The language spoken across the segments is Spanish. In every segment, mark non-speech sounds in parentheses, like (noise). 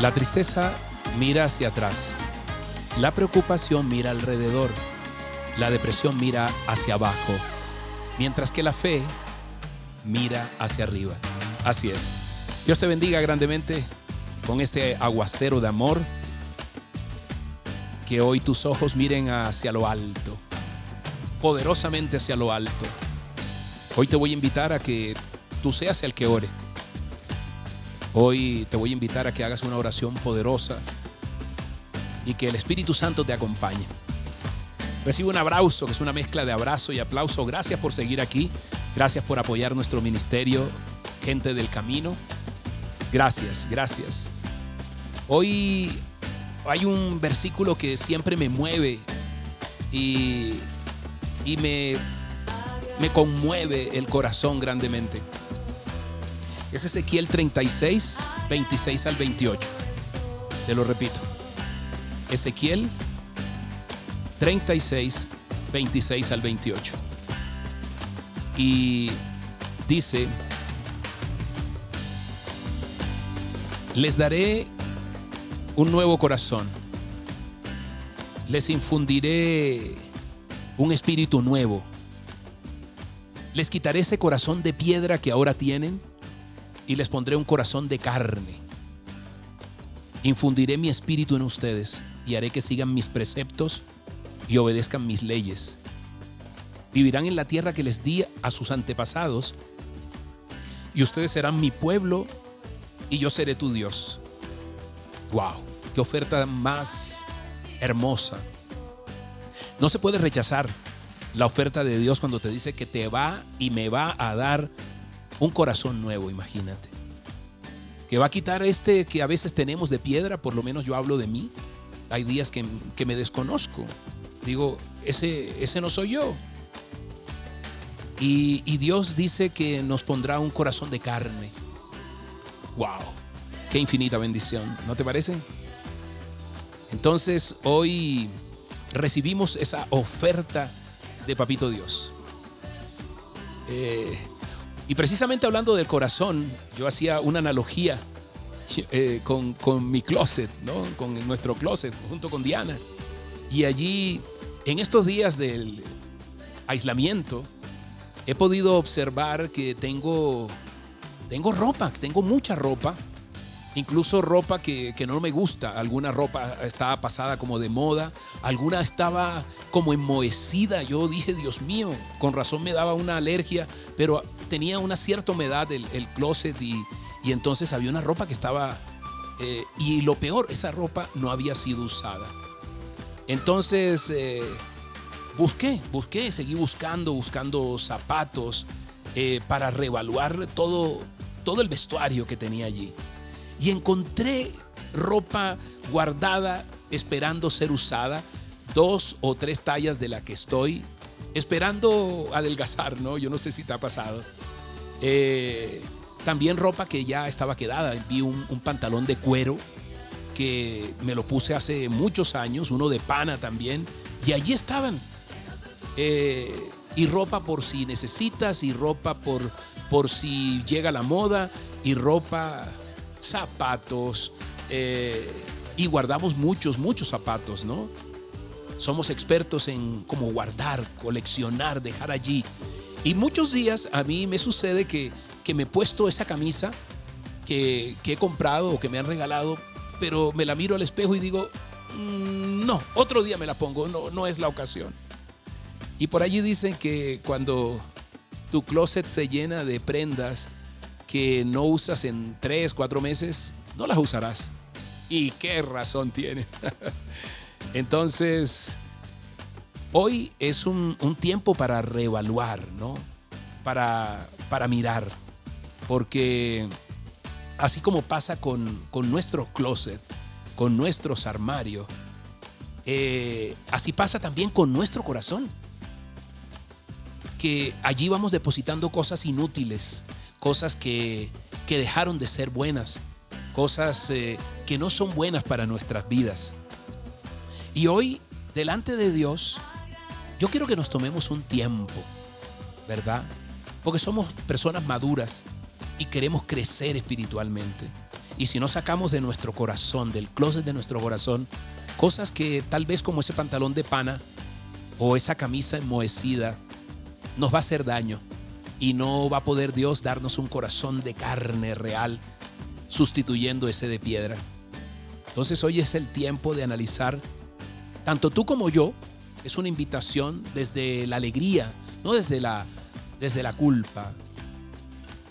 La tristeza mira hacia atrás. La preocupación mira alrededor. La depresión mira hacia abajo. Mientras que la fe mira hacia arriba. Así es. Dios te bendiga grandemente con este aguacero de amor. Que hoy tus ojos miren hacia lo alto. Poderosamente hacia lo alto. Hoy te voy a invitar a que tú seas el que ore. Hoy te voy a invitar a que hagas una oración poderosa y que el Espíritu Santo te acompañe. Recibe un abrazo, que es una mezcla de abrazo y aplauso. Gracias por seguir aquí. Gracias por apoyar nuestro ministerio, gente del camino. Gracias, gracias. Hoy hay un versículo que siempre me mueve y, me conmueve el corazón grandemente. Es Ezequiel 36, 26 al 28. Te lo repito. Ezequiel 36, 26 al 28. Y dice, les daré un nuevo corazón. Les infundiré un espíritu nuevo. Les quitaré ese corazón de piedra que ahora tienen y les pondré un corazón de carne. Infundiré mi espíritu en ustedes y haré que sigan mis preceptos y obedezcan mis leyes. Vivirán en la tierra que les di a sus antepasados y ustedes serán mi pueblo y yo seré tu Dios. ¡Wow! ¡Qué oferta más hermosa! No se puede rechazar la oferta de Dios cuando te dice que te va y me va a dar un corazón nuevo, imagínate. Que va a quitar este que a veces tenemos de piedra, por lo menos yo hablo de mí. Hay días que, que me desconozco. Digo, ese, ese no soy yo. Y, y, Dios dice que nos pondrá un corazón de carne. ¡Wow! ¡Qué infinita bendición! ¿No te parece? Entonces hoy recibimos esa oferta de Papito Dios. Eh, y precisamente hablando del corazón, yo hacía una analogía eh, con, con, mi closet, ¿no? con nuestro closet, junto con Diana. Y allí, en estos días del aislamiento, he podido observar que tengo, tengo ropa, tengo mucha ropa, incluso ropa que, que, no me gusta. Alguna ropa estaba pasada como de moda, alguna estaba como enmohecida. Yo dije, Dios mío, con razón me daba una alergia, pero tenía una cierta humedad el, el closet y, y, entonces había una ropa que estaba... Eh, y lo peor, esa ropa no había sido usada. Entonces eh, busqué, busqué, seguí buscando, buscando zapatos eh, para reevaluar todo, todo el vestuario que tenía allí. Y encontré ropa guardada esperando ser usada, dos o tres tallas de la que estoy, esperando adelgazar, ¿no? Yo no sé si te ha pasado. Eh, también ropa que ya estaba quedada. Vi un, pantalón de cuero que me lo puse hace muchos años, uno de pana también, y allí estaban. Eh, y ropa por si necesitas, y ropa por, por si llega la moda, y ropa, zapatos, eh, y guardamos muchos, muchos zapatos, ¿no? Somos expertos en cómo guardar, coleccionar, dejar allí. Y muchos días a mí me sucede que, que me he puesto esa camisa que, que, he comprado o que me han regalado, pero me la miro al espejo y digo, mmm, no, otro día me la pongo, no, no es la ocasión. Y por allí dicen que cuando tu closet se llena de prendas que no usas en tres, cuatro meses, no las usarás. ¿Y qué razón tiene? (laughs) Entonces, hoy es un, un, tiempo para reevaluar, ¿no? Para, para mirar. Porque así como pasa con, con nuestro closet, con nuestros armarios, eh, así pasa también con nuestro corazón. Que allí vamos depositando cosas inútiles, cosas que, que dejaron de ser buenas, cosas eh, que no son buenas para nuestras vidas. Y hoy, delante de Dios, yo quiero que nos tomemos un tiempo, ¿verdad? Porque somos personas maduras y queremos crecer espiritualmente. Y si no sacamos de nuestro corazón, del closet de nuestro corazón, cosas que tal vez como ese pantalón de pana o esa camisa enmohecida nos va a hacer daño y no va a poder Dios darnos un corazón de carne real sustituyendo ese de piedra. Entonces hoy es el tiempo de analizar, tanto tú como yo, es una invitación desde la alegría, no desde la, desde la culpa.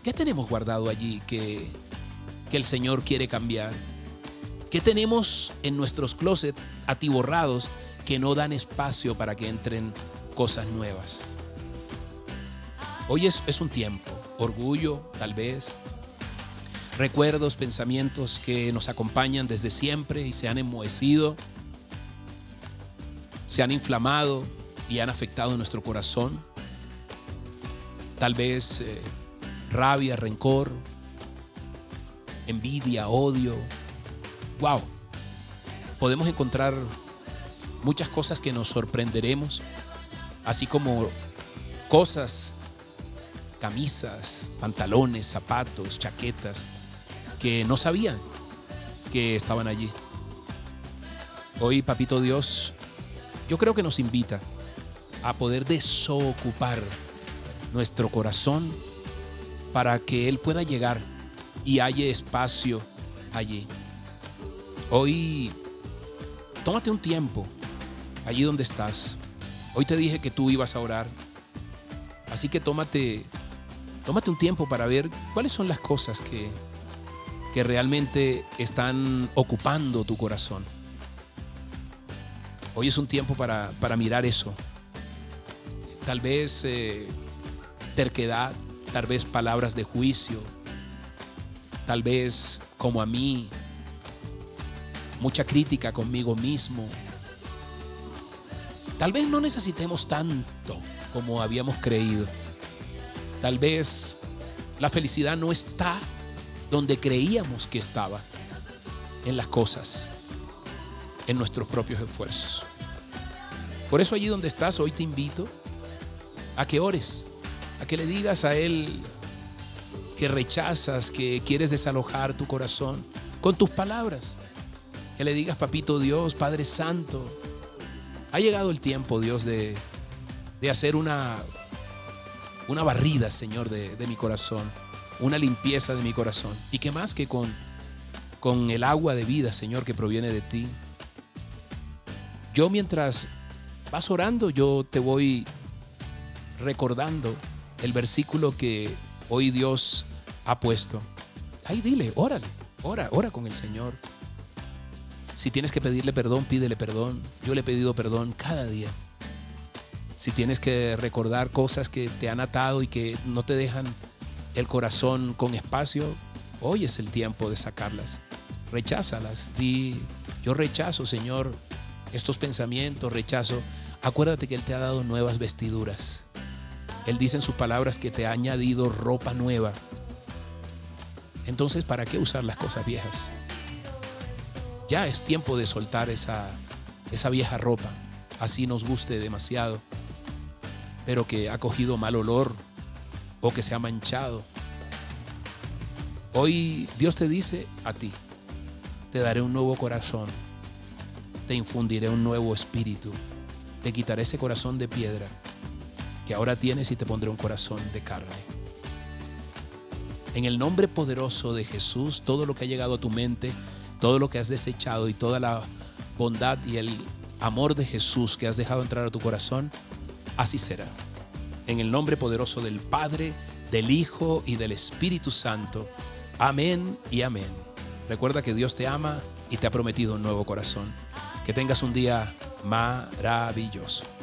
¿Qué tenemos guardado allí que, que el Señor quiere cambiar? ¿Qué tenemos en nuestros closets atiborrados que no dan espacio para que entren cosas nuevas? Hoy es, es un tiempo, orgullo tal vez, recuerdos, pensamientos que nos acompañan desde siempre y se han enmohecido, se han inflamado y han afectado nuestro corazón. Tal vez eh, rabia, rencor, envidia, odio. Wow. Podemos encontrar muchas cosas que nos sorprenderemos, así como cosas camisas, pantalones, zapatos, chaquetas, que no sabían que estaban allí. Hoy, Papito Dios, yo creo que nos invita a poder desocupar nuestro corazón para que Él pueda llegar y haya espacio allí. Hoy, tómate un tiempo allí donde estás. Hoy te dije que tú ibas a orar. Así que tómate tómate un tiempo para ver cuáles son las cosas que, que realmente están ocupando tu corazón. Hoy es un tiempo para, mirar eso. Tal vez eh, terquedad, tal vez palabras de juicio, tal vez como a mí, mucha crítica conmigo mismo. Tal vez no necesitemos tanto como habíamos creído. Tal vez la felicidad no está donde creíamos que estaba, en las cosas, en nuestros propios esfuerzos. Por eso allí donde estás, hoy te invito a que ores, a que le digas a Él que rechazas, que quieres desalojar tu corazón con tus palabras. Que le digas, papito Dios, Padre Santo, ha llegado el tiempo, Dios, de, de hacer una una barrida, Señor, de, mi corazón, una limpieza de mi corazón. Y qué más que con, con el agua de vida, Señor, que proviene de ti. Yo mientras vas orando, yo te voy recordando el versículo que hoy Dios ha puesto. Ay, dile, órale, ora, ora con el Señor. Si tienes que pedirle perdón, pídele perdón. Yo le he pedido perdón cada día si tienes que recordar cosas que te han atado y que no te dejan el corazón con espacio, hoy es el tiempo de sacarlas. Recházalas. Di, yo rechazo, Señor, estos pensamientos, rechazo. Acuérdate que Él te ha dado nuevas vestiduras. Él dice en sus palabras que te ha añadido ropa nueva. Entonces, ¿para qué usar las cosas viejas? Ya es tiempo de soltar esa, esa vieja ropa, así nos guste demasiado pero que ha cogido mal olor o que se ha manchado. Hoy Dios te dice a ti, te daré un nuevo corazón, te infundiré un nuevo espíritu, te quitaré ese corazón de piedra que ahora tienes y te pondré un corazón de carne. En el nombre poderoso de Jesús, todo lo que ha llegado a tu mente, todo lo que has desechado y toda la bondad y el amor de Jesús que has dejado entrar a tu corazón, así será. En el nombre poderoso del Padre, del Hijo y del Espíritu Santo. Amén y amén. Recuerda que Dios te ama y te ha prometido un nuevo corazón. Que tengas un día maravilloso.